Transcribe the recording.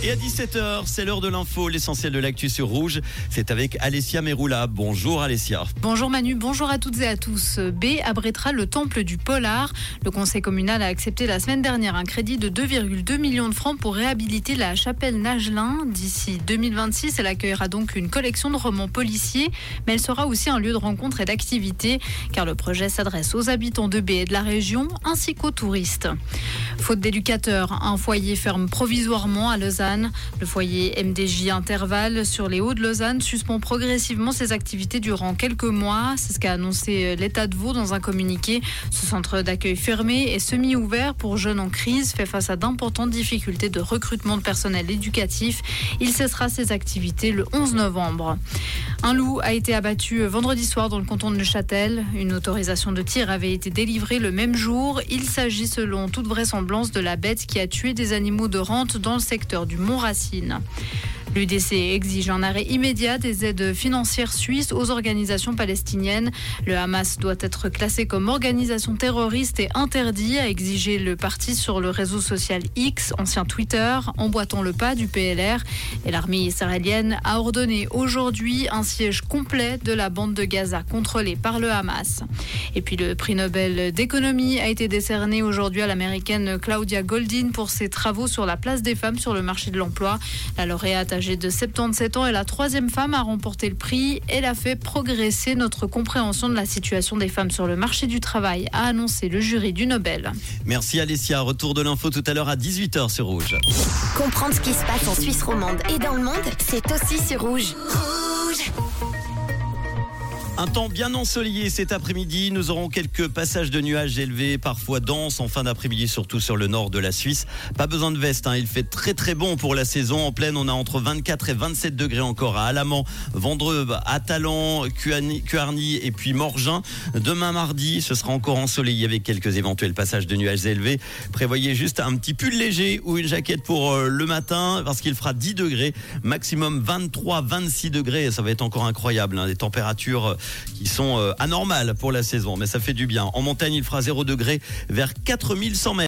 Et à 17h, c'est l'heure de l'info, l'essentiel de l'actu sur Rouge. C'est avec Alessia Meroula. Bonjour Alessia. Bonjour Manu, bonjour à toutes et à tous. B abritera le temple du Polar. Le conseil communal a accepté la semaine dernière un crédit de 2,2 millions de francs pour réhabiliter la chapelle Nagelin. D'ici 2026, elle accueillera donc une collection de romans policiers, mais elle sera aussi un lieu de rencontre et d'activité, car le projet s'adresse aux habitants de B et de la région, ainsi qu'aux touristes. Faute d'éducateurs, un foyer ferme provisoirement à Lausanne. Le foyer MDJ Intervalle sur les Hauts de Lausanne suspend progressivement ses activités durant quelques mois. C'est ce qu'a annoncé l'État de Vaud dans un communiqué. Ce centre d'accueil fermé et semi-ouvert pour jeunes en crise fait face à d'importantes difficultés de recrutement de personnel éducatif. Il cessera ses activités le 11 novembre. Un loup a été abattu vendredi soir dans le canton de Neuchâtel. Une autorisation de tir avait été délivrée le même jour. Il s'agit selon toute vraisemblance de la bête qui a tué des animaux de rente dans le secteur du Mont-Racine. L'UDC exige un arrêt immédiat des aides financières suisses aux organisations palestiniennes. Le Hamas doit être classé comme organisation terroriste et interdit, a exigé le parti sur le réseau social X, ancien Twitter, emboîtant le pas du PLR. Et l'armée israélienne a ordonné aujourd'hui un siège complet de la bande de Gaza contrôlée par le Hamas. Et puis le prix Nobel d'économie a été décerné aujourd'hui à l'américaine Claudia Goldin pour ses travaux sur la place des femmes sur le marché de l'emploi. La lauréate âgée de 77 ans est la troisième femme à remporter le prix. Elle a fait progresser notre compréhension de la situation des femmes sur le marché du travail, a annoncé le jury du Nobel. Merci Alessia. Retour de l'info tout à l'heure à 18h sur Rouge. Comprendre ce qui se passe en Suisse romande et dans le monde, c'est aussi sur Rouge. Rouge un temps bien ensoleillé cet après-midi. Nous aurons quelques passages de nuages élevés, parfois denses en fin d'après-midi, surtout sur le nord de la Suisse. Pas besoin de veste, hein. il fait très très bon pour la saison. En pleine, on a entre 24 et 27 degrés encore à Alamant, Vendreuve, à Talent, Cuarny et puis Morgin. Demain mardi, ce sera encore ensoleillé avec quelques éventuels passages de nuages élevés. Prévoyez juste un petit pull léger ou une jaquette pour euh, le matin parce qu'il fera 10 degrés, maximum 23-26 degrés. Ça va être encore incroyable, hein. des températures euh, qui sont euh, anormales pour la saison, mais ça fait du bien. En montagne, il fera 0 degré vers 4100 mètres.